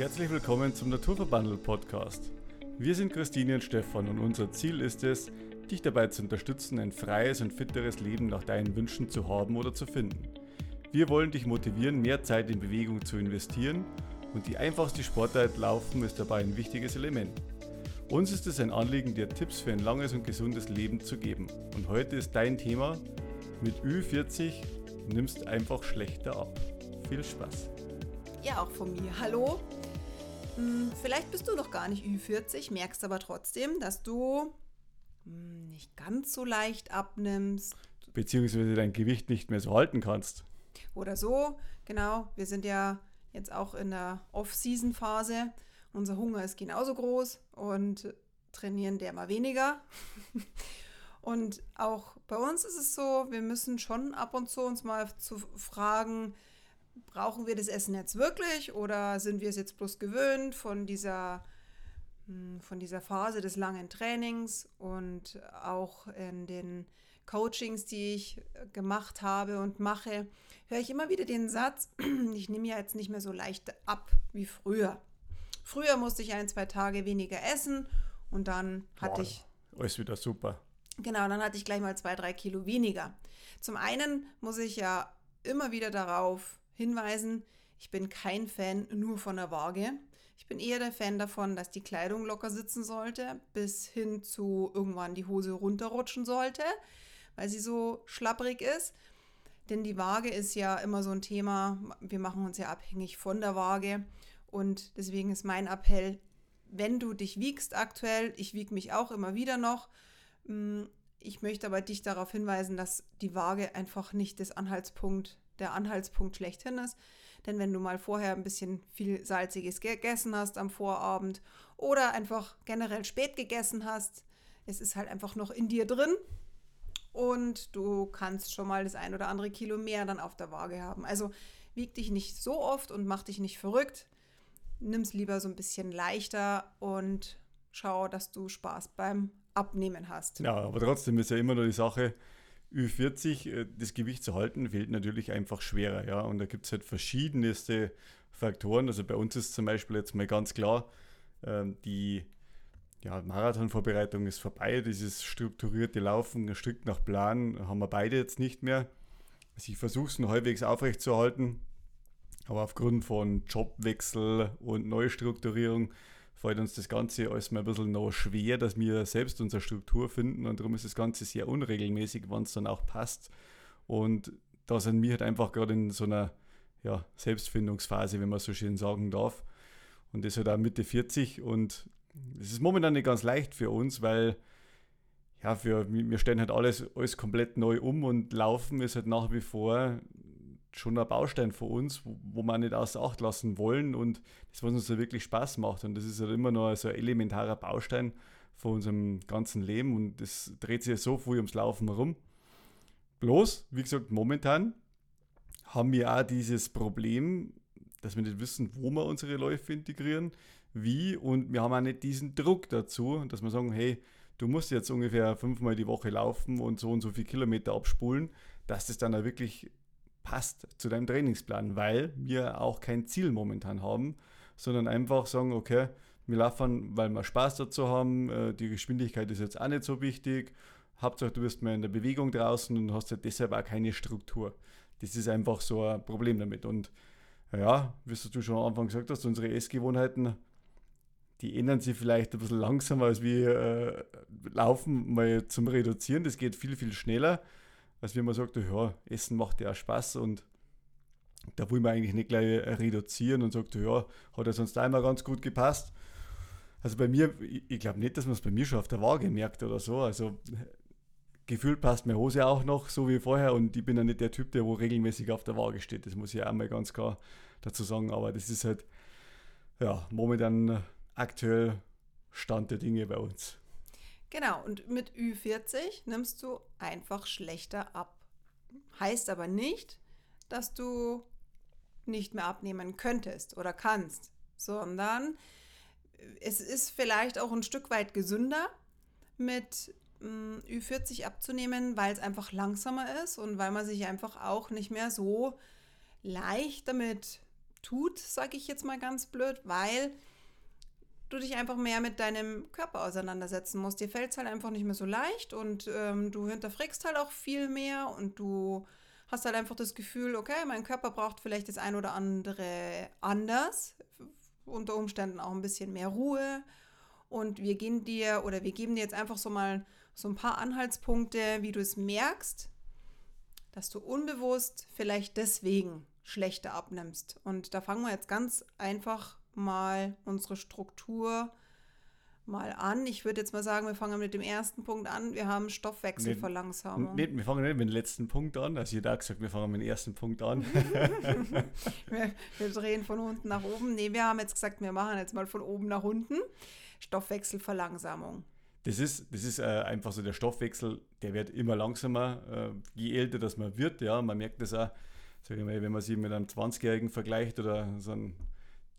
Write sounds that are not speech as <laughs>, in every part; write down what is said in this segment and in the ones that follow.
Herzlich willkommen zum Naturverbandel Podcast. Wir sind Christine und Stefan und unser Ziel ist es, dich dabei zu unterstützen, ein freies und fitteres Leben nach deinen Wünschen zu haben oder zu finden. Wir wollen dich motivieren, mehr Zeit in Bewegung zu investieren und die einfachste Sportart Laufen ist dabei ein wichtiges Element. Uns ist es ein Anliegen, dir Tipps für ein langes und gesundes Leben zu geben. Und heute ist dein Thema, mit Ü40 nimmst einfach schlechter ab. Viel Spaß! Ja, auch von mir. Hallo, vielleicht bist du noch gar nicht Ü40, merkst aber trotzdem, dass du hm, nicht ganz so leicht abnimmst. Beziehungsweise dein Gewicht nicht mehr so halten kannst. Oder so, genau. Wir sind ja jetzt auch in der Off-Season-Phase. Unser Hunger ist genauso groß und trainieren der mal weniger. <laughs> und auch bei uns ist es so, wir müssen schon ab und zu uns mal zu fragen, brauchen wir das Essen jetzt wirklich oder sind wir es jetzt bloß gewöhnt von dieser, hm, von dieser Phase des langen Trainings und auch in den Coachings, die ich gemacht habe und mache, höre ich immer wieder den Satz, <clears throat> ich nehme ja jetzt nicht mehr so leicht ab wie früher. Früher musste ich ein, zwei Tage weniger essen und dann hatte Boah, ich. Ist wieder super. Genau, dann hatte ich gleich mal zwei, drei Kilo weniger. Zum einen muss ich ja immer wieder darauf hinweisen, ich bin kein Fan nur von der Waage. Ich bin eher der Fan davon, dass die Kleidung locker sitzen sollte, bis hin zu irgendwann die Hose runterrutschen sollte, weil sie so schlapprig ist. Denn die Waage ist ja immer so ein Thema. Wir machen uns ja abhängig von der Waage. Und deswegen ist mein Appell, wenn du dich wiegst aktuell, ich wiege mich auch immer wieder noch. Mm, ich möchte aber dich darauf hinweisen, dass die Waage einfach nicht das Anhaltspunkt der Anhaltspunkt schlechthin ist. Denn wenn du mal vorher ein bisschen viel Salziges gegessen hast am Vorabend oder einfach generell spät gegessen hast, es ist halt einfach noch in dir drin und du kannst schon mal das ein oder andere Kilo mehr dann auf der Waage haben. Also wieg dich nicht so oft und mach dich nicht verrückt. Nimm es lieber so ein bisschen leichter und schau, dass du Spaß beim Abnehmen hast. Ja, aber trotzdem ist ja immer nur die Sache, Ü40 äh, das Gewicht zu halten, fällt natürlich einfach schwerer. Ja? Und da gibt es halt verschiedenste Faktoren. Also bei uns ist zum Beispiel jetzt mal ganz klar, ähm, die ja, Marathonvorbereitung ist vorbei. Dieses strukturierte Laufen, Stück nach Plan, haben wir beide jetzt nicht mehr. Also ich versuche es noch halbwegs aufrechtzuerhalten, aber aufgrund von Jobwechsel und Neustrukturierung fällt uns das Ganze alles mal ein bisschen noch schwer, dass wir selbst unsere Struktur finden und darum ist das Ganze sehr unregelmäßig, wann es dann auch passt. Und da sind wir halt einfach gerade in so einer ja, Selbstfindungsphase, wenn man so schön sagen darf. Und das halt auch Mitte 40 und es ist momentan nicht ganz leicht für uns, weil ja, für, wir stellen halt alles, alles komplett neu um und Laufen ist halt nach wie vor schon ein Baustein für uns, wo, wo wir nicht außer Acht lassen wollen und das, was uns so wirklich Spaß macht. Und das ist halt immer noch so ein elementarer Baustein von unserem ganzen Leben und das dreht sich so viel ums Laufen herum. Bloß, wie gesagt, momentan haben wir auch dieses Problem, dass wir nicht wissen, wo wir unsere Läufe integrieren, wie und wir haben auch nicht diesen Druck dazu, dass wir sagen, hey, du musst jetzt ungefähr fünfmal die Woche laufen und so und so viele Kilometer abspulen, dass das dann auch wirklich passt zu deinem Trainingsplan, weil wir auch kein Ziel momentan haben, sondern einfach sagen, okay, wir laufen, weil wir Spaß dazu haben, äh, die Geschwindigkeit ist jetzt auch nicht so wichtig, Hauptsache du bist mal in der Bewegung draußen und hast ja deshalb auch keine Struktur. Das ist einfach so ein Problem damit. Und ja, wie du schon am Anfang gesagt hast, unsere Essgewohnheiten, die ändern sich vielleicht ein bisschen langsamer als wir äh, laufen, mal zum Reduzieren. Das geht viel, viel schneller als wenn man sagt, ja, Essen macht ja auch Spaß und da will man eigentlich nicht gleich reduzieren und sagt, ja, hat ja sonst einmal ganz gut gepasst. Also bei mir, ich, glaube nicht, dass man es bei mir schon auf der Waage merkt oder so. Also gefühlt passt meine Hose auch noch so wie vorher und ich bin ja nicht der Typ, der wo regelmäßig auf der Waage steht. Das muss ich auch mal ganz klar dazu sagen. Aber das ist halt, ja, momentan aktuell Stand der Dinge bei uns. Genau, und mit Ü40 nimmst du einfach schlechter ab. Heißt aber nicht, dass du nicht mehr abnehmen könntest oder kannst, sondern es ist vielleicht auch ein Stück weit gesünder, mit hm, Ü40 abzunehmen, weil es einfach langsamer ist und weil man sich einfach auch nicht mehr so leicht damit tut, sage ich jetzt mal ganz blöd, weil du dich einfach mehr mit deinem Körper auseinandersetzen musst. Dir fällt es halt einfach nicht mehr so leicht und ähm, du hinterfragst halt auch viel mehr und du hast halt einfach das Gefühl, okay, mein Körper braucht vielleicht das ein oder andere anders, unter Umständen auch ein bisschen mehr Ruhe und wir gehen dir oder wir geben dir jetzt einfach so mal so ein paar Anhaltspunkte, wie du es merkst, dass du unbewusst vielleicht deswegen schlechter abnimmst. Und da fangen wir jetzt ganz einfach mal unsere Struktur mal an. Ich würde jetzt mal sagen, wir fangen mit dem ersten Punkt an. Wir haben Stoffwechselverlangsamung. Nee, wir fangen nicht mit dem letzten Punkt an. Also ich da gesagt, wir fangen mit dem ersten Punkt an. <laughs> wir, wir, drehen von unten nach oben. Nee, wir haben jetzt gesagt, wir machen jetzt mal von oben nach unten. Stoffwechselverlangsamung. Das ist, das ist äh, einfach so der Stoffwechsel, der wird immer langsamer, äh, je älter das man wird. Ja, man merkt das auch, sag ich mal, wenn man sich mit einem 20-Jährigen vergleicht oder so ein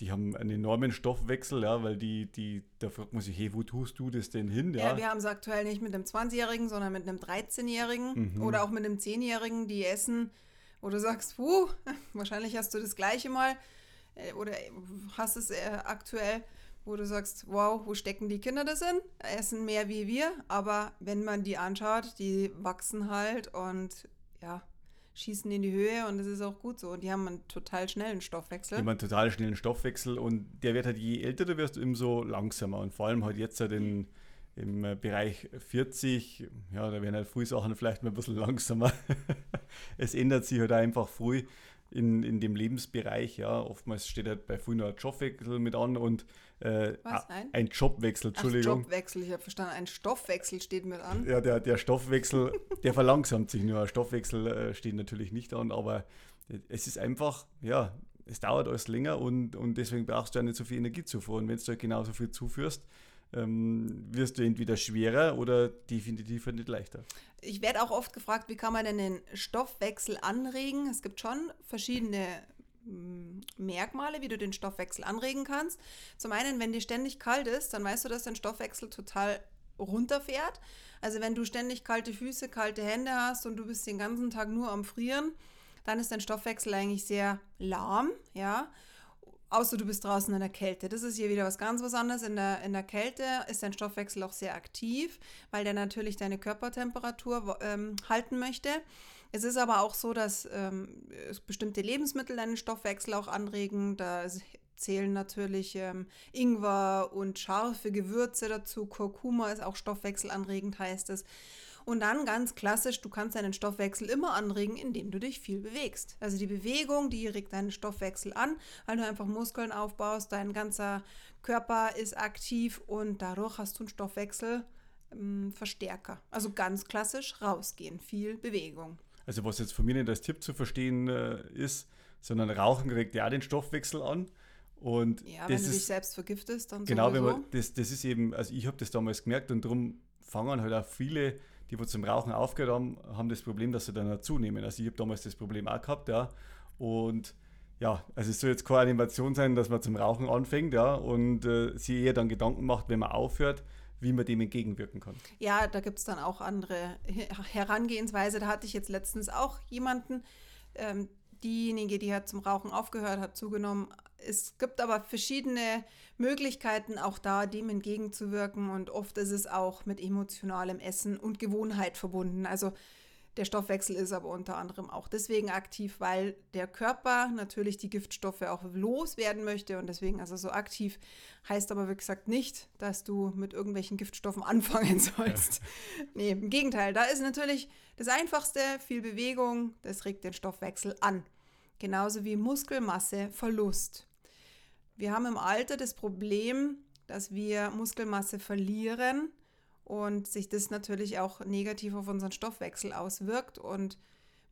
die haben einen enormen Stoffwechsel, ja, weil die, die, da fragt man sich, hey, wo tust du das denn hin? Ja, ja wir haben es aktuell nicht mit einem 20-Jährigen, sondern mit einem 13-Jährigen mhm. oder auch mit einem 10-Jährigen, die essen, wo du sagst, puh, <laughs> wahrscheinlich hast du das gleiche mal äh, oder hast es äh, aktuell, wo du sagst, wow, wo stecken die Kinder das in? Essen mehr wie wir, aber wenn man die anschaut, die wachsen halt und ja, schießen in die Höhe und das ist auch gut so. Und die haben einen total schnellen Stoffwechsel. Die haben einen total schnellen Stoffwechsel und der wird halt, je älter du wirst, umso langsamer. Und vor allem halt jetzt halt in, im Bereich 40, ja, da werden halt Frühsachen vielleicht mal ein bisschen langsamer. <laughs> es ändert sich halt einfach früh in, in dem Lebensbereich. Ja, oftmals steht halt bei früher ein Jobwechsel mit an und äh, Was, ein? ein Jobwechsel, Entschuldigung. Ach, Jobwechsel, ich habe verstanden, ein Stoffwechsel steht mit an. Ja, der, der Stoffwechsel, der verlangsamt sich nur. Ein Stoffwechsel äh, steht natürlich nicht an, aber es ist einfach, ja, es dauert alles länger und, und deswegen brauchst du ja nicht so viel Energiezufuhr. Und wenn du halt genauso viel zuführst, ähm, wirst du entweder schwerer oder definitiv nicht leichter. Ich werde auch oft gefragt, wie kann man denn den Stoffwechsel anregen? Es gibt schon verschiedene Merkmale, wie du den Stoffwechsel anregen kannst. Zum einen, wenn dir ständig kalt ist, dann weißt du, dass dein Stoffwechsel total runterfährt. Also wenn du ständig kalte Füße, kalte Hände hast und du bist den ganzen Tag nur am Frieren, dann ist dein Stoffwechsel eigentlich sehr lahm, ja. Außer du bist draußen in der Kälte. Das ist hier wieder was ganz was anderes. In der, in der Kälte ist dein Stoffwechsel auch sehr aktiv, weil der natürlich deine Körpertemperatur ähm, halten möchte. Es ist aber auch so, dass ähm, bestimmte Lebensmittel deinen Stoffwechsel auch anregen. Da zählen natürlich ähm, Ingwer und scharfe Gewürze dazu. Kurkuma ist auch stoffwechselanregend, heißt es. Und dann ganz klassisch, du kannst deinen Stoffwechsel immer anregen, indem du dich viel bewegst. Also die Bewegung, die regt deinen Stoffwechsel an, weil du einfach Muskeln aufbaust, dein ganzer Körper ist aktiv und dadurch hast du einen Stoffwechselverstärker. Ähm, also ganz klassisch rausgehen, viel Bewegung. Also was jetzt von mir nicht als Tipp zu verstehen äh, ist, sondern Rauchen regt ja den Stoffwechsel an. Und ja, wenn du ist, dich selbst vergiftest, dann Genau, wenn man, das, das ist eben, also ich habe das damals gemerkt und darum fangen halt auch viele die wo zum Rauchen aufgehört haben, haben das Problem, dass sie dann zunehmen. Also ich habe damals das Problem auch gehabt, ja. Und ja, also es soll jetzt keine Animation sein, dass man zum Rauchen anfängt, ja, und äh, sich eher dann Gedanken macht, wenn man aufhört, wie man dem entgegenwirken kann. Ja, da gibt es dann auch andere Herangehensweise. Da hatte ich jetzt letztens auch jemanden, ähm, diejenige, die hat zum Rauchen aufgehört, hat zugenommen. Es gibt aber verschiedene Möglichkeiten, auch da dem entgegenzuwirken. Und oft ist es auch mit emotionalem Essen und Gewohnheit verbunden. Also der Stoffwechsel ist aber unter anderem auch deswegen aktiv, weil der Körper natürlich die Giftstoffe auch loswerden möchte und deswegen er so aktiv. Heißt aber, wie gesagt, nicht, dass du mit irgendwelchen Giftstoffen <laughs> anfangen sollst. Ja. <laughs> Nee, im Gegenteil, da ist natürlich das Einfachste, viel Bewegung, das regt den Stoffwechsel an. Genauso wie Muskelmasseverlust. Wir haben im Alter das Problem, dass wir Muskelmasse verlieren und sich das natürlich auch negativ auf unseren Stoffwechsel auswirkt. Und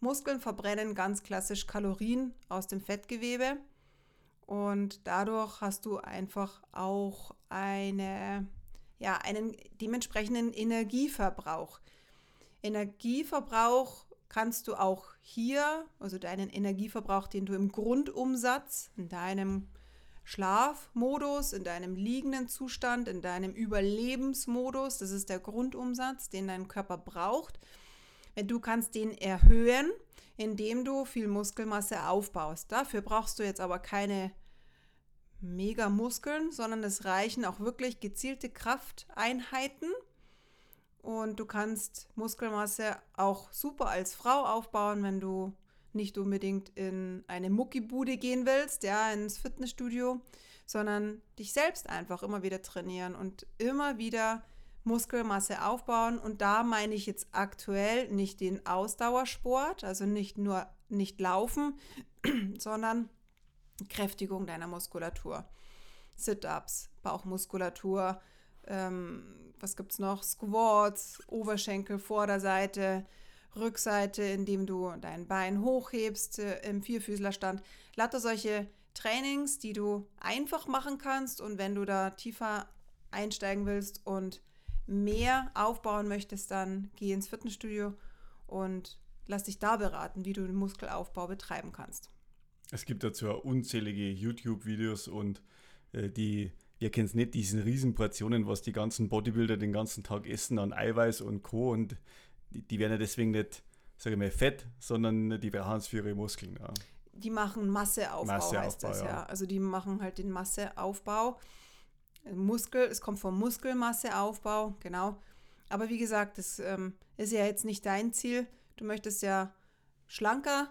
Muskeln verbrennen ganz klassisch Kalorien aus dem Fettgewebe. Und dadurch hast du einfach auch eine, ja, einen dementsprechenden Energieverbrauch. Energieverbrauch kannst du auch hier, also deinen Energieverbrauch, den du im Grundumsatz, in deinem Schlafmodus, in deinem liegenden Zustand, in deinem Überlebensmodus, das ist der Grundumsatz, den dein Körper braucht. Du kannst den erhöhen, indem du viel Muskelmasse aufbaust. Dafür brauchst du jetzt aber keine mega Muskeln, sondern es reichen auch wirklich gezielte Krafteinheiten. Und du kannst Muskelmasse auch super als Frau aufbauen, wenn du nicht unbedingt in eine Muckibude gehen willst, ja, ins Fitnessstudio, sondern dich selbst einfach immer wieder trainieren und immer wieder Muskelmasse aufbauen. Und da meine ich jetzt aktuell nicht den Ausdauersport, also nicht nur nicht laufen, <clears throat> sondern Kräftigung deiner Muskulatur. Sit-ups, Bauchmuskulatur, ähm, was gibt es noch? Squats, Oberschenkel, Vorderseite, Rückseite, indem du dein Bein hochhebst äh, im Vierfüßlerstand. Lauter solche Trainings, die du einfach machen kannst und wenn du da tiefer einsteigen willst und mehr aufbauen möchtest, dann geh ins Fitnessstudio und lass dich da beraten, wie du den Muskelaufbau betreiben kannst. Es gibt dazu unzählige YouTube-Videos und äh, die, ihr kennt es nicht, diesen riesen Portionen, was die ganzen Bodybuilder den ganzen Tag essen an Eiweiß und Co. Und die, die werden ja deswegen nicht, sage ich mal, fett, sondern die brauchen es für ihre Muskeln. Ja. Die machen Masseaufbau, Masseaufbau heißt das, ja. ja. Also die machen halt den Masseaufbau. Muskel, es kommt vom Muskelmasseaufbau, genau. Aber wie gesagt, das ähm, ist ja jetzt nicht dein Ziel. Du möchtest ja schlanker,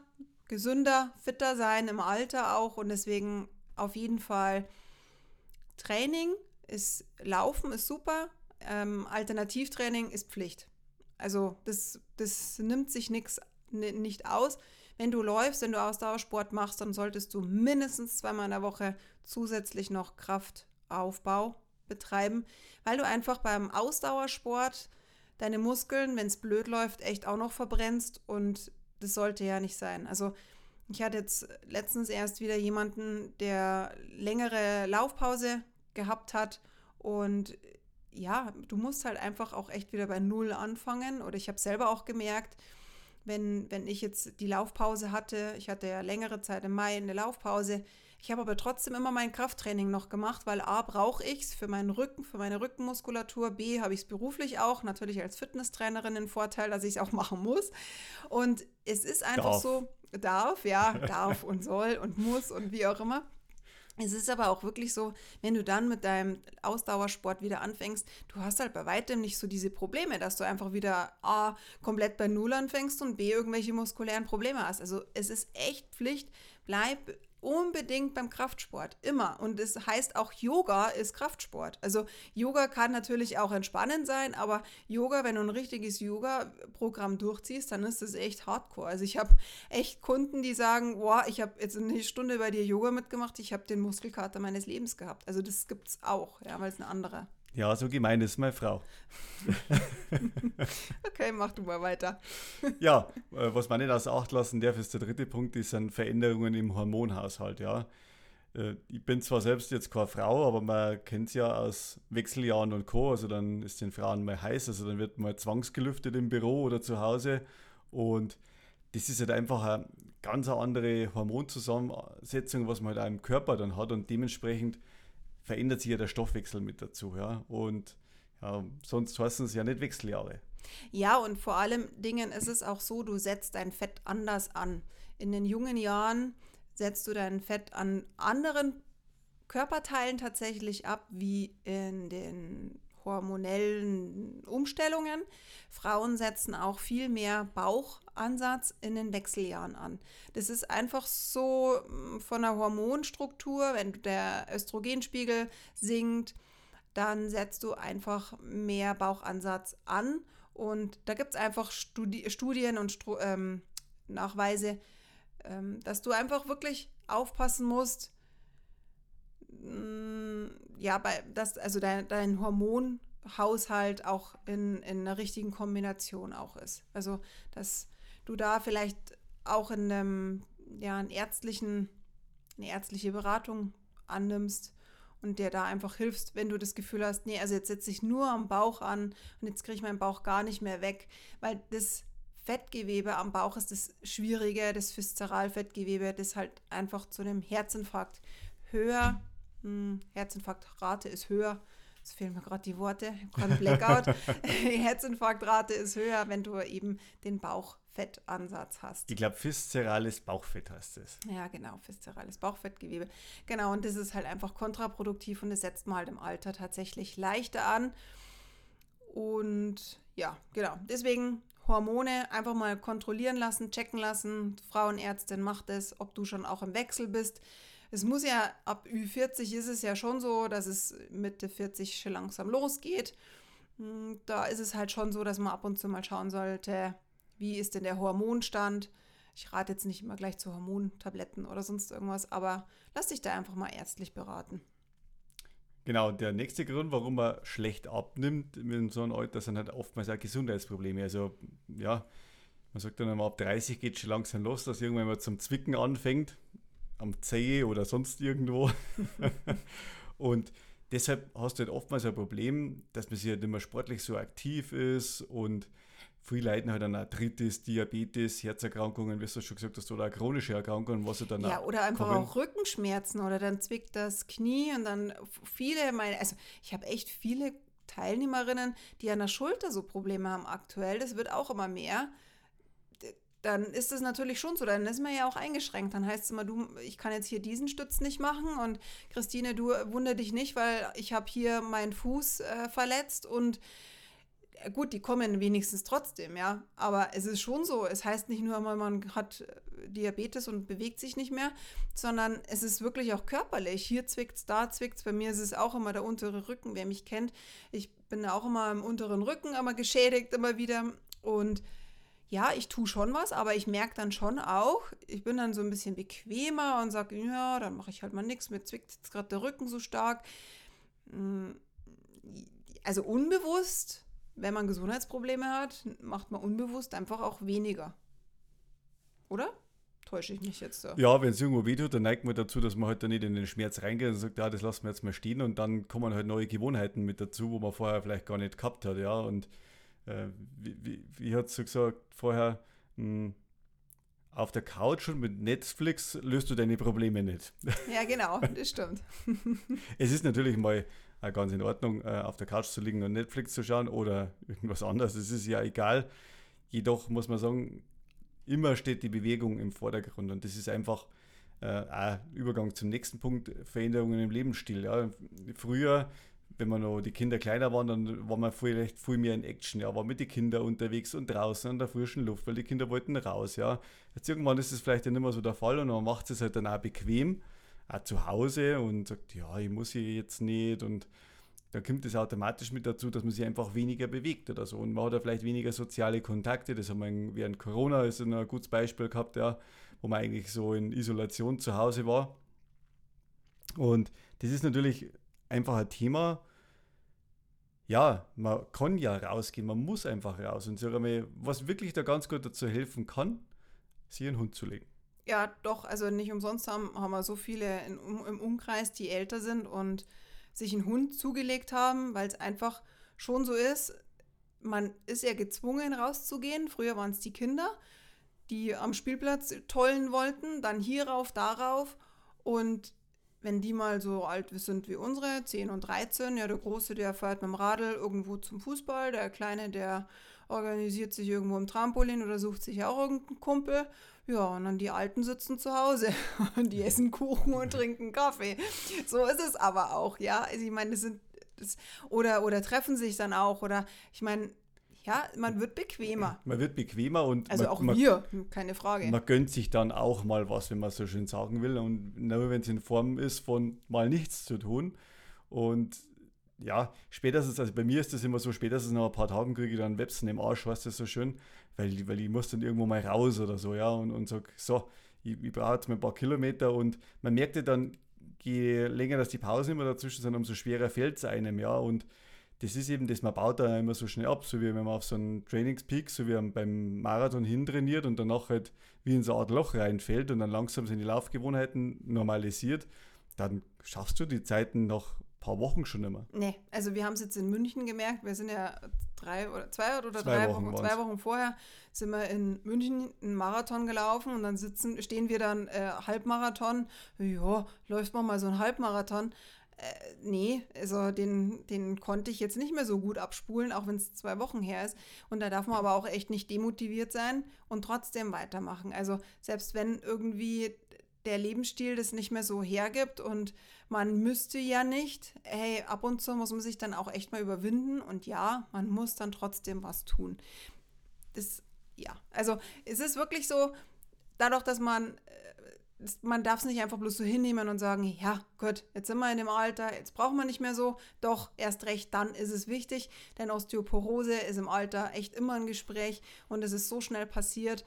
gesünder, fitter sein im Alter auch und deswegen auf jeden Fall Training ist Laufen ist super, ähm, Alternativtraining ist Pflicht. Also das, das nimmt sich nichts nicht aus. Wenn du läufst, wenn du Ausdauersport machst, dann solltest du mindestens zweimal in der Woche zusätzlich noch Kraftaufbau betreiben, weil du einfach beim Ausdauersport deine Muskeln, wenn es blöd läuft, echt auch noch verbrennst und das sollte ja nicht sein. Also ich hatte jetzt letztens erst wieder jemanden, der längere Laufpause gehabt hat und ja, du musst halt einfach auch echt wieder bei Null anfangen. Oder ich habe selber auch gemerkt, wenn, wenn ich jetzt die Laufpause hatte, ich hatte ja längere Zeit im Mai eine Laufpause, ich habe aber trotzdem immer mein Krafttraining noch gemacht, weil A brauche ich es für meinen Rücken, für meine Rückenmuskulatur, B habe ich es beruflich auch, natürlich als Fitnesstrainerin den Vorteil, dass ich es auch <laughs> machen muss. Und es ist einfach darf. so, darf, ja, darf und soll und muss und wie auch immer. Es ist aber auch wirklich so, wenn du dann mit deinem Ausdauersport wieder anfängst, du hast halt bei weitem nicht so diese Probleme, dass du einfach wieder A, komplett bei Null anfängst und B, irgendwelche muskulären Probleme hast. Also es ist echt Pflicht, bleib unbedingt beim Kraftsport, immer. Und es das heißt auch, Yoga ist Kraftsport. Also Yoga kann natürlich auch entspannend sein, aber Yoga, wenn du ein richtiges Yoga-Programm durchziehst, dann ist das echt hardcore. Also ich habe echt Kunden, die sagen, boah, ich habe jetzt eine Stunde bei dir Yoga mitgemacht, ich habe den Muskelkater meines Lebens gehabt. Also das gibt es auch, ja, weil es eine andere. Ja, so gemein ist meine Frau. <laughs> okay, mach du mal weiter. <laughs> ja, äh, was man nicht außer Acht lassen darf, ist der dritte Punkt, das sind Veränderungen im Hormonhaushalt, ja. Äh, ich bin zwar selbst jetzt keine Frau, aber man kennt es ja aus Wechseljahren und Co. Also dann ist den Frauen mal heiß, also dann wird mal zwangsgelüftet im Büro oder zu Hause. Und das ist halt einfach eine ganz andere Hormonzusammensetzung, was man halt auch im Körper dann hat. Und dementsprechend verändert sich ja der Stoffwechsel mit dazu. Ja? Und ja, sonst heißen es ja nicht Wechseljahre. Ja, und vor allem Dingen ist es auch so, du setzt dein Fett anders an. In den jungen Jahren setzt du dein Fett an anderen Körperteilen tatsächlich ab, wie in den hormonellen Umstellungen. Frauen setzen auch viel mehr Bauchansatz in den Wechseljahren an. Das ist einfach so hm, von der Hormonstruktur, wenn der Östrogenspiegel sinkt, dann setzt du einfach mehr Bauchansatz an. Und da gibt es einfach Studi Studien und Stru ähm, Nachweise, ähm, dass du einfach wirklich aufpassen musst, ja, bei, dass also dein, dein Hormonhaushalt auch in, in einer richtigen Kombination auch ist. Also, dass du da vielleicht auch in einem, ja, einen ärztlichen, eine ärztliche Beratung annimmst und dir da einfach hilfst, wenn du das Gefühl hast, nee, also jetzt setze ich nur am Bauch an und jetzt kriege ich meinen Bauch gar nicht mehr weg, weil das Fettgewebe am Bauch ist das Schwierige, das Viszeralfettgewebe, das halt einfach zu einem Herzinfarkt höher hm, Herzinfarktrate ist höher jetzt fehlen mir gerade die Worte, gerade Blackout, <laughs> <laughs> Herzinfarktrate ist höher, wenn du eben den Bauchfettansatz hast. Ich glaube, viszerales Bauchfett heißt es. Ja, genau, viszerales Bauchfettgewebe. Genau, und das ist halt einfach kontraproduktiv und das setzt man halt im Alter tatsächlich leichter an. Und ja, genau, deswegen Hormone einfach mal kontrollieren lassen, checken lassen. Frauenärztin macht es, ob du schon auch im Wechsel bist es muss ja, ab Ü40 ist es ja schon so, dass es Mitte 40 schon langsam losgeht. Hm, da ist es halt schon so, dass man ab und zu mal schauen sollte, wie ist denn der Hormonstand. Ich rate jetzt nicht immer gleich zu Hormontabletten oder sonst irgendwas, aber lass dich da einfach mal ärztlich beraten. Genau, der nächste Grund, warum man schlecht abnimmt in so einem Alter, sind halt oftmals auch Gesundheitsprobleme. Also, ja, man sagt dann immer, ab 30 geht es schon langsam los, dass irgendwann mal zum Zwicken anfängt am Zeh oder sonst irgendwo. <laughs> und deshalb hast du halt oftmals ein Problem, dass man sich halt immer sportlich so aktiv ist und viele leiden halt an Arthritis, Diabetes, Herzerkrankungen, wie du schon gesagt hast, oder chronische Erkrankungen, was dann Ja, oder einfach kommen. auch Rückenschmerzen oder dann zwickt das Knie und dann viele, meine, also ich habe echt viele Teilnehmerinnen, die an der Schulter so Probleme haben aktuell. Das wird auch immer mehr dann ist es natürlich schon so, dann ist man ja auch eingeschränkt. Dann heißt es immer, du, ich kann jetzt hier diesen Stütz nicht machen und Christine, du wunder dich nicht, weil ich habe hier meinen Fuß äh, verletzt und äh, gut, die kommen wenigstens trotzdem, ja. Aber es ist schon so, es heißt nicht nur, man hat äh, Diabetes und bewegt sich nicht mehr, sondern es ist wirklich auch körperlich. Hier zwickt es, da zwickt es. Bei mir ist es auch immer der untere Rücken, wer mich kennt. Ich bin auch immer im unteren Rücken, immer geschädigt, immer wieder und ja, ich tue schon was, aber ich merke dann schon auch, ich bin dann so ein bisschen bequemer und sage, ja, dann mache ich halt mal nichts, mir zwickt jetzt gerade der Rücken so stark. Mm, also unbewusst, wenn man Gesundheitsprobleme hat, macht man unbewusst einfach auch weniger. Oder? Täusche ich mich jetzt so? Ja, wenn es irgendwo wehtut, dann neigt man dazu, dass man halt dann nicht in den Schmerz reingeht und sagt, ja, das lassen wir jetzt mal stehen und dann kommen halt neue Gewohnheiten mit dazu, wo man vorher vielleicht gar nicht gehabt hat, ja, und äh, wie, wie, wie hat sie gesagt vorher, mh, hm, auf der Couch und mit Netflix löst du deine Probleme nicht. <laughs> Ja, genau, das stimmt. <laughs> es ist natürlich mal äh, ganz in Ordnung, äh, auf der Couch zu liegen und Netflix zu schauen oder irgendwas anderes. Es ist ja egal. Jedoch muss man sagen, immer steht die Bewegung im Vordergrund und das ist einfach äh, ein Übergang zum nächsten Punkt, Veränderungen im Lebensstil. Ja. Früher wenn man noch die Kinder kleiner waren, dann war man vielleicht viel mehr in Action, ja, war mit den Kindern unterwegs und draußen an der frischen Luft, weil die Kinder wollten raus, ja. Jetzt irgendwann ist es vielleicht ja nicht mehr so der Fall und man macht es halt dann auch bequem, auch zu Hause und sagt, ja, ich muss hier jetzt nicht und dann kommt es automatisch mit dazu, dass man sich einfach weniger bewegt oder so und man hat ja vielleicht weniger soziale Kontakte, das haben wir während Corona ist ein gutes Beispiel gehabt, ja, wo man eigentlich so in Isolation zu Hause war und das ist natürlich einfach ein Thema, ja, man kann ja rausgehen, man muss einfach raus. Und einmal, was wirklich da ganz gut dazu helfen kann, sich einen Hund zu legen. Ja, doch, also nicht umsonst haben, haben wir so viele in, im Umkreis, die älter sind und sich einen Hund zugelegt haben, weil es einfach schon so ist, man ist ja gezwungen rauszugehen. Früher waren es die Kinder, die am Spielplatz tollen wollten, dann hierauf, darauf. Und wenn die mal so alt sind wie unsere, 10 und 13, ja, der Große, der fährt mit dem Radl irgendwo zum Fußball, der Kleine, der organisiert sich irgendwo im Trampolin oder sucht sich auch irgendeinen Kumpel. Ja, und dann die Alten sitzen zu Hause <laughs> und die essen Kuchen und trinken Kaffee. So ist es aber auch, ja. Also ich meine, das sind das, oder, oder treffen sich dann auch. Oder ich meine, ja, man wird bequemer. Man wird bequemer und. Also man, auch wir, keine Frage. Man gönnt sich dann auch mal was, wenn man so schön sagen will. Und nur wenn es in Form ist, von mal nichts zu tun. Und ja, spätestens, also bei mir ist das immer so, spätestens nach ein paar Tagen kriege ich dann Websen im Arsch, weißt du, so schön, weil, weil ich muss dann irgendwo mal raus oder so, ja, und, und sag, so, ich, ich brauche jetzt mal ein paar Kilometer und man merkt ja dann, je länger das die Pausen immer dazwischen sind, umso schwerer fällt es einem, ja, und das ist eben das, man baut da immer so schnell ab, so wie wenn man auf so einen Trainingspeak, so wie beim Marathon hintrainiert und danach halt wie in so eine Art Loch reinfällt und dann langsam seine Laufgewohnheiten normalisiert, dann schaffst du die Zeiten nach ein paar Wochen schon immer. Nee, also wir haben es jetzt in München gemerkt, wir sind ja drei oder zwei oder zwei drei Wochen, Wochen zwei Wochen vorher sind wir in München einen Marathon gelaufen und dann sitzen, stehen wir dann äh, Halbmarathon, ja, läuft man mal so ein Halbmarathon Äh, nee, also den, den konnte ich jetzt nicht mehr so gut abspulen, auch wenn es zwei Wochen her ist. Und da darf man aber auch echt nicht demotiviert sein und trotzdem weitermachen. Also selbst wenn irgendwie der Lebensstil das nicht mehr so hergibt und man müsste ja nicht, hey, ab und zu muss man sich dann auch echt mal überwinden und ja, man muss dann trotzdem was tun. Das, ja, also es ist wirklich so, dadurch, dass man man darf es nicht einfach bloß so hinnehmen und sagen, ja, gut, jetzt sind wir in dem Alter, jetzt brauchen wir nicht mehr so. Doch, erst recht, dann ist es wichtig, denn Osteoporose ist im Alter echt immer ein Gespräch und es ist so schnell passiert,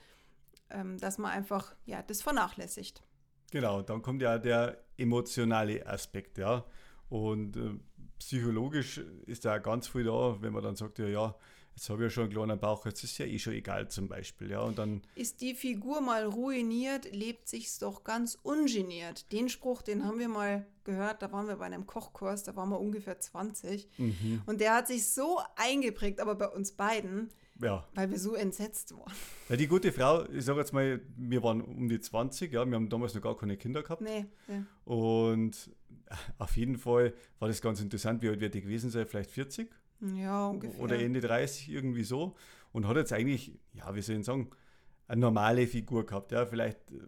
ähm, dass man einfach, ja, das vernachlässigt. Genau, dann kommt ja der emotionale Aspekt, ja. Und äh, psychologisch ist da ganz viel da, wenn man dann sagt, ja, ja, jetzt habe ich ja schon einen kleinen Bauch, jetzt ist ja eh schon egal zum Beispiel. Ja, und dann ist die Figur mal ruiniert, lebt sich's doch ganz ungeniert. Den Spruch, den haben wir mal gehört, da waren wir bei einem Kochkurs, da waren wir ungefähr 20. Mhm. Und der hat sich so eingeprägt, aber bei uns beiden, ja. weil wir so entsetzt waren. Ja, die gute Frau, ich sage jetzt mal, wir waren um die 20, ja, wir haben damals noch gar keine Kinder gehabt. Nee. Ja. Und auf jeden Fall war das ganz interessant, wie alt wird die gewesen sein, vielleicht 40? Ja, ungefähr. Oder Ende 30, irgendwie so. Und hat jetzt eigentlich, ja, wie soll ich sagen, eine normale Figur gehabt. Ja, vielleicht äh,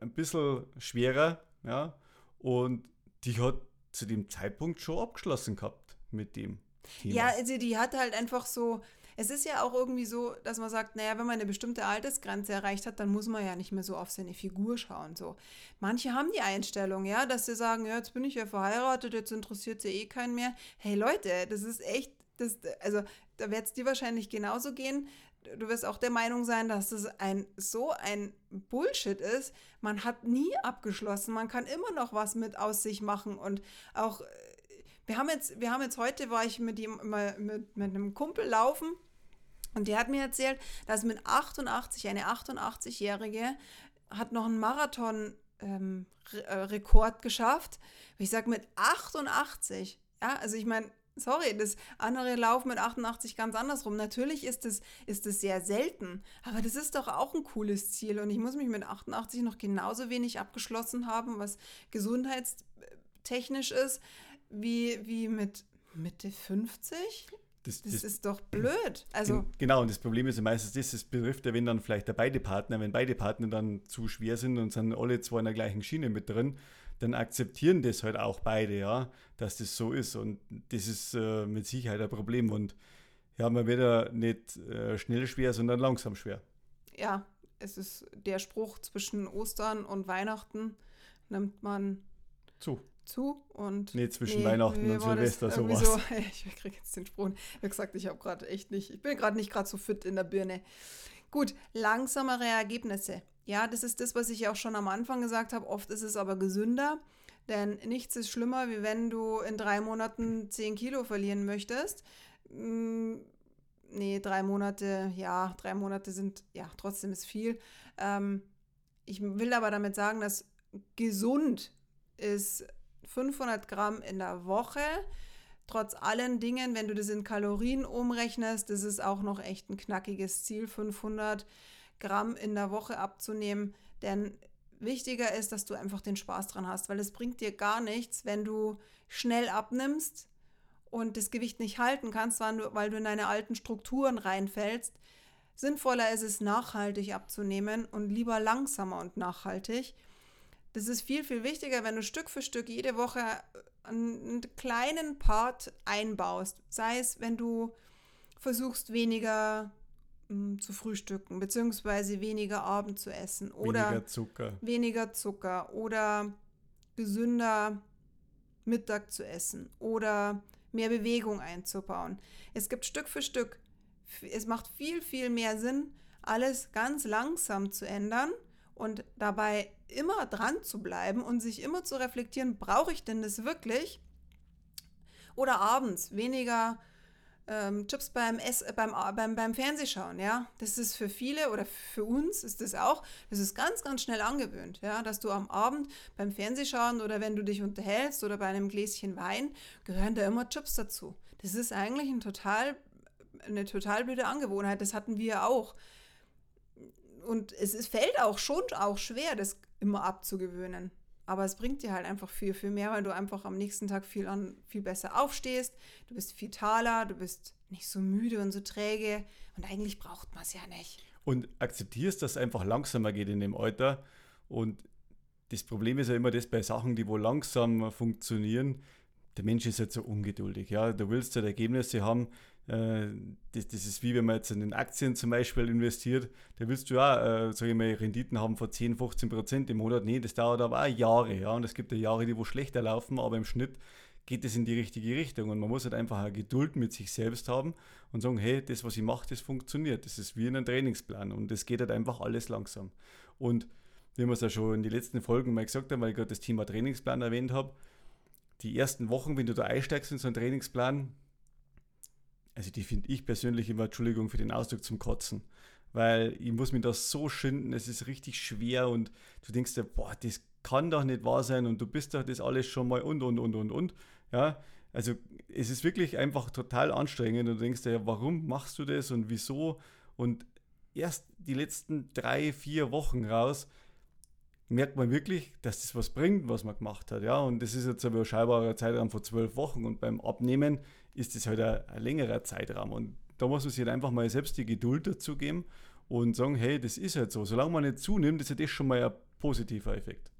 ein bisschen schwerer. Ja, und die hat zu dem Zeitpunkt schon abgeschlossen gehabt mit dem Thema. Ja, also die hat halt einfach so, es ist ja auch irgendwie so, dass man sagt, naja, wenn man eine bestimmte Altersgrenze erreicht hat, dann muss man ja nicht mehr so auf seine Figur schauen. So. Manche haben die Einstellung, ja, dass sie sagen, ja, jetzt bin ich ja verheiratet, jetzt interessiert sie eh keinen mehr. Hey Leute, das ist echt, das, also da wird es dir wahrscheinlich genauso gehen. Du wirst auch der Meinung sein, dass das ein so ein Bullshit ist. Man hat nie abgeschlossen. Man kann immer noch was mit aus sich machen und auch wir haben jetzt, wir haben jetzt heute, war ich mit ihm mit, mit einem Kumpel laufen und der hat mir erzählt, dass mit 88, eine 88-Jährige hat noch einen Marathon ähm, äh, Rekord geschafft. Ich sage mit 88, ja, also ich meine, sorry, das andere laufen mit 88 ganz andersrum. Natürlich ist es ist es sehr selten, aber das ist doch auch ein cooles Ziel und ich muss mich mit 88 noch genauso wenig abgeschlossen haben, was gesundheitstechnisch ist wie, wie mit Mitte 50? Das, das, das, ist doch blöd. Also genau, und das Problem ist ja meistens das, es betrifft ja, wenn dann vielleicht der beide Partner, wenn beide Partner dann zu schwer sind und sind alle zwei in der gleichen Schiene mit drin, dann akzeptieren das halt auch beide, ja, dass das so ist. Und das ist äh, mit Sicherheit ein Problem. Und ja, man wird ja nicht äh, schnell schwer, sondern langsam schwer. Ja, es ist der Spruch zwischen Ostern und Weihnachten nimmt man zu zu und. Nee, zwischen nee, Weihnachten und Silvester sowas. So, <laughs> ich kriege jetzt den. Ich habe gesagt, ich habe gerade echt nicht, ich bin gerade nicht gerade so fit in der Birne. Gut, langsamere Ergebnisse. Ja, das ist das, was ich auch schon am Anfang gesagt habe. Oft ist es aber gesünder, denn nichts ist schlimmer, wie wenn du in drei Monaten 10 Kilo verlieren möchtest. Hm, nee, drei Monate, ja, drei Monate sind, ja, trotzdem ist viel. Ähm, ich will aber damit sagen, dass gesund ist 500 Gramm in der Woche. Trotz allen Dingen, wenn du das in Kalorien umrechnest, das ist auch noch echt ein knackiges Ziel, 500 Gramm in der Woche abzunehmen. Denn wichtiger ist, dass du einfach den Spaß dran hast, weil es bringt dir gar nichts, wenn du schnell abnimmst und das Gewicht nicht halten kannst, weil du in deine alten Strukturen reinfällst. Sinnvoller ist es, nachhaltig abzunehmen und lieber langsamer und nachhaltig. Das ist viel, viel wichtiger, wenn du Stück für Stück jede Woche einen kleinen Part einbaust. Sei es, wenn du versuchst, weniger hm, zu frühstücken, beziehungsweise weniger Abend zu essen. Oder weniger Zucker. Weniger Zucker oder gesünder Mittag zu essen oder mehr Bewegung einzubauen. Es gibt Stück für Stück, es macht viel, viel mehr Sinn, alles ganz langsam zu ändern und dabei immer dran zu bleiben und sich immer zu reflektieren, brauche ich denn das wirklich? Oder abends weniger ähm, Chips beim, Ess, äh, beim, beim, beim Fernsehschauen, ja. Das ist für viele oder für uns ist das auch, das ist ganz, ganz schnell angewöhnt, ja, dass du am Abend beim Fernsehschauen oder wenn du dich unterhältst oder bei einem Gläschen Wein, gehören da immer Chips dazu. Das ist eigentlich ein total, eine total blöde Angewohnheit, das hatten wir auch und es, es fällt auch schon auch schwer, das immer abzugewöhnen. aber es bringt dir halt einfach viel, viel mehr, weil du einfach am nächsten Tag viel, an, viel besser aufstehst, du bist vitaler, du bist nicht so müde und so träge und eigentlich braucht man es ja nicht. Und akzeptierst, dass es einfach langsamer geht in dem Alter und das Problem ist ja immer das bei Sachen, die wohl langsam funktionieren, der Mensch ist halt so ungeduldig. Ja? Du willst halt Ergebnisse haben, äh, das, das, ist wie wenn man jetzt in den Aktien zum Beispiel investiert, da willst du ja, äh, sage ich mal, Renditen haben von 10, 15 Prozent im Monat. Nee, das dauert aber auch Jahre. Ja? Und es gibt ja Jahre, die wo schlechter laufen, aber im Schnitt geht es in die richtige Richtung. Und man muss halt einfach eine Geduld mit sich selbst haben und sagen, hey, das, was ich mache, das funktioniert. Das ist wie in einem Trainingsplan und es geht halt einfach alles langsam. Und wie wir es ja schon in den letzten Folgen mal gesagt haben, weil ich gerade das Thema Trainingsplan erwähnt habe, die ersten Wochen, wenn du da einsteigst in so einen Trainingsplan, also die finde ich persönlich immer, Entschuldigung für den Ausdruck, zum Kotzen. Weil ich muss mir das so schinden, es ist richtig schwer und du denkst dir, boah, das kann doch nicht wahr sein und du bist doch das alles schon mal und, und, und, und, und. Ja, also es ist wirklich einfach total anstrengend und du denkst dir, warum machst du das und wieso? Und erst die letzten drei, vier Wochen raus merkt man wirklich, dass das was bringt, was man gemacht hat. Ja, und das ist jetzt aber ein Zeitraum von zwölf Wochen und beim Abnehmen ist das halt ein, ein längerer Zeitraum. Und da muss man sich halt einfach mal selbst die Geduld dazu geben und sagen, hey, das ist halt so. Solange man nicht zunimmt, ist das schon mal ein positiver Effekt.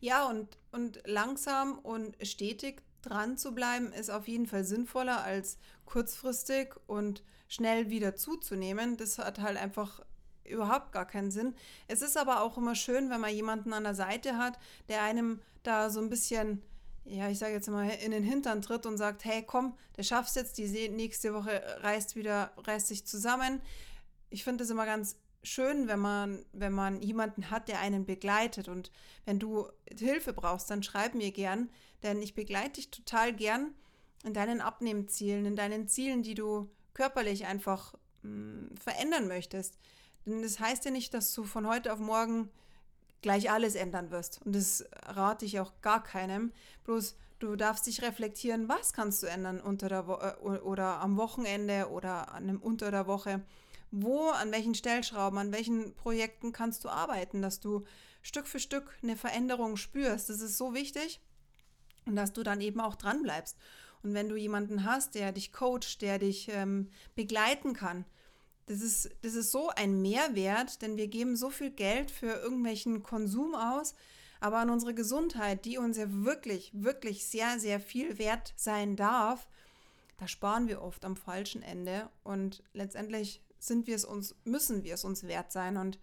Ja, und, und langsam und stetig dran zu bleiben, ist auf jeden Fall sinnvoller als kurzfristig und schnell wieder zuzunehmen. Das hat halt einfach überhaupt gar keinen Sinn. Es ist aber auch immer schön, wenn man jemanden an der Seite hat, der einem da so ein bisschen, ja, ich sage jetzt mal, in den Hintern tritt und sagt, hey, komm, der schaffst jetzt, die nächste Woche reißt wieder, reißt sich zusammen. Ich finde es immer ganz schön, wenn man, wenn man jemanden hat, der einen begleitet. Und wenn du Hilfe brauchst, dann schreib mir gern, denn ich begleite dich total gern in deinen Abnehmzielen, in deinen Zielen, die du körperlich einfach mh, hm, verändern möchtest. Denn das heißt ja nicht, dass du von heute auf morgen gleich alles ändern wirst. Und das rate ich auch gar keinem. Bloß du darfst dich reflektieren, was kannst du ändern unter der Wo äh, oder am Wochenende oder an einem, unter der Woche. Wo, an welchen Stellschrauben, an welchen Projekten kannst du arbeiten, dass du Stück für Stück eine Veränderung spürst. Das ist so wichtig und dass du dann eben auch dran bleibst. Und wenn du jemanden hast, der dich coacht, der dich ähm, begleiten kann, das ist, das ist so ein Mehrwert, denn wir geben so viel Geld für irgendwelchen Konsum aus, aber an unsere Gesundheit, die uns ja wirklich, wirklich sehr, sehr viel wert sein darf, da sparen wir oft am falschen Ende und letztendlich sind wir es uns, müssen wir es uns wert sein und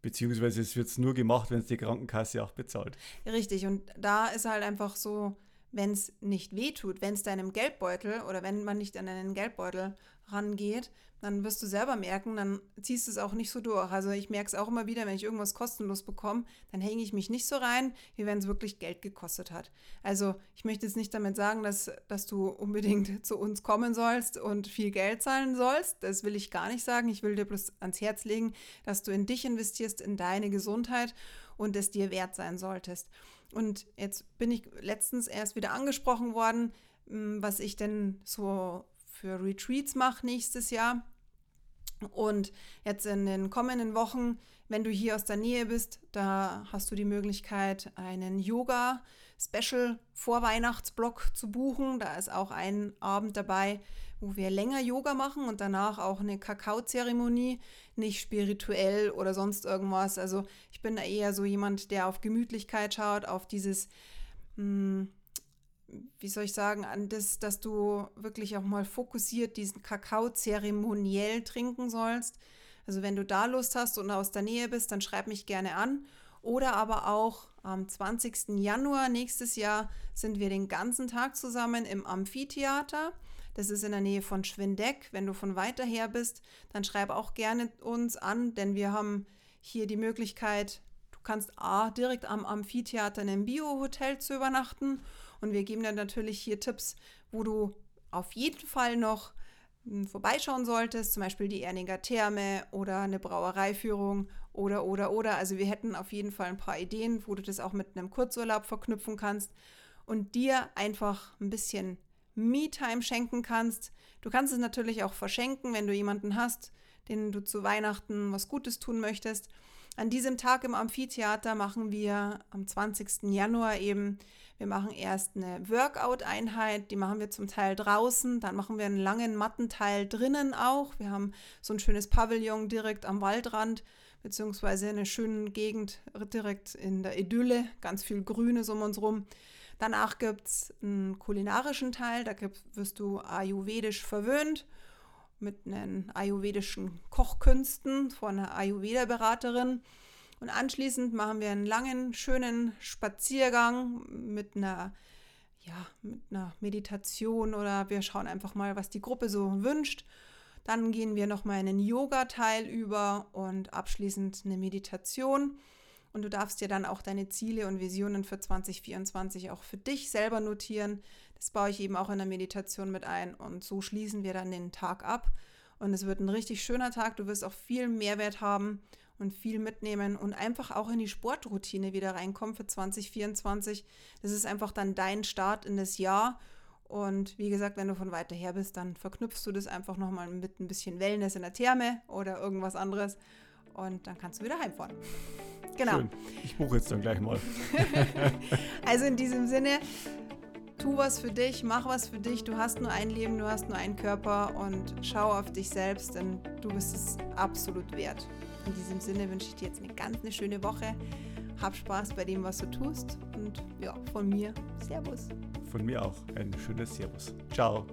Beziehungsweise es wird nur gemacht, wenn es die Krankenkasse auch bezahlt. Richtig, und da ist halt einfach so, wenn es nicht wehtut, wenn es deinem Geldbeutel oder wenn man nicht an einen Geldbeutel rangeht, dann wirst du selber merken, dann ziehst du es auch nicht so durch. Also ich merke es auch immer wieder, wenn ich irgendwas kostenlos bekomme, dann hänge ich mich nicht so rein, wie wenn es wirklich Geld gekostet hat. Also ich möchte jetzt nicht damit sagen, dass, dass du unbedingt <laughs> zu uns kommen sollst und viel Geld zahlen sollst. Das will ich gar nicht sagen. Ich will dir bloß ans Herz legen, dass du in dich investierst, in deine Gesundheit und es dir wert sein solltest. Und jetzt bin ich letztens erst wieder angesprochen worden, hm, was ich denn so für Retreats mache nächstes Jahr. Und jetzt in den kommenden Wochen, wenn du hier aus der Nähe bist, da hast du die Möglichkeit, einen Yoga Special Vorweihnachtsblock zu buchen. Da ist auch ein Abend dabei, wo wir länger Yoga machen und danach auch eine Kakaozeremonie, nicht spirituell oder sonst irgendwas. Also ich bin da eher so jemand, der auf Gemütlichkeit schaut, auf dieses mh, hm, wie soll ich sagen, an das, dass du wirklich auch mal fokussiert diesen Kakao zeremoniell trinken sollst. Also wenn du da Lust hast und aus der Nähe bist, dann schreib mich gerne an. Oder aber auch am 20. Januar nächstes Jahr sind wir den ganzen Tag zusammen im Amphitheater. Das ist in der Nähe von Schwindeck. Wenn du von weiter her bist, dann schreib auch gerne uns an, denn wir haben hier die Möglichkeit, du kannst A, direkt am Amphitheater in einem Bio-Hotel zu übernachten und wir geben dann natürlich hier Tipps, wo du auf jeden Fall noch hm, vorbeischauen solltest, zum Beispiel die Erninger Therme oder eine Brauereiführung oder, oder, oder. Also wir hätten auf jeden Fall ein paar Ideen, wo du das auch mit einem Kurzurlaub verknüpfen kannst und dir einfach ein bisschen Me-Time schenken kannst. Du kannst es natürlich auch verschenken, wenn du jemanden hast, den du zu Weihnachten was Gutes tun möchtest. An diesem Tag im Amphitheater machen wir am 20. Januar eben, wir machen erst eine Workout-Einheit, die machen wir zum Teil draußen, dann machen wir einen langen Mattenteil drinnen auch. Wir haben so ein schönes Pavillon direkt am Waldrand, beziehungsweise eine schöne Gegend direkt in der Idylle, ganz viel Grünes um uns rum. Danach gibt es einen kulinarischen Teil, da wirst du ayurvedisch verwöhnt mit einen ayurvedischen Kochkünsten von einer Ayurveda-Beraterin. Und anschließend machen wir einen langen, schönen Spaziergang mit einer, ja, mit einer Meditation oder wir schauen einfach mal, was die Gruppe so wünscht. Dann gehen wir nochmal in einen Yoga-Teil über und abschließend eine Meditation. Und du darfst dir dann auch deine Ziele und Visionen für 2024 auch für dich selber notieren. Das baue ich eben auch in der Meditation mit ein. Und so schließen wir dann den Tag ab. Und es wird ein richtig schöner Tag. Du wirst auch viel Mehrwert haben und viel mitnehmen und einfach auch in die Sportroutine wieder reinkommen für 2024. Das ist einfach dann dein Start in das Jahr. Und wie gesagt, wenn du von weiter her bist, dann verknüpfst du das einfach nochmal mit ein bisschen Wellness in der Therme oder irgendwas anderes. Und dann kannst du wieder heimfahren. Genau. Schön. Ich buche jetzt dann gleich mal. <laughs> also in diesem Sinne, tu was für dich, mach was für dich. Du hast nur ein Leben, du hast nur einen Körper und schau auf dich selbst, denn du bist es absolut wert. In diesem Sinne wünsche ich dir jetzt eine ganz eine schöne Woche. Hab Spaß bei dem, was du tust. Und ja, von mir, Servus. Von mir auch ein schönes Servus. Ciao.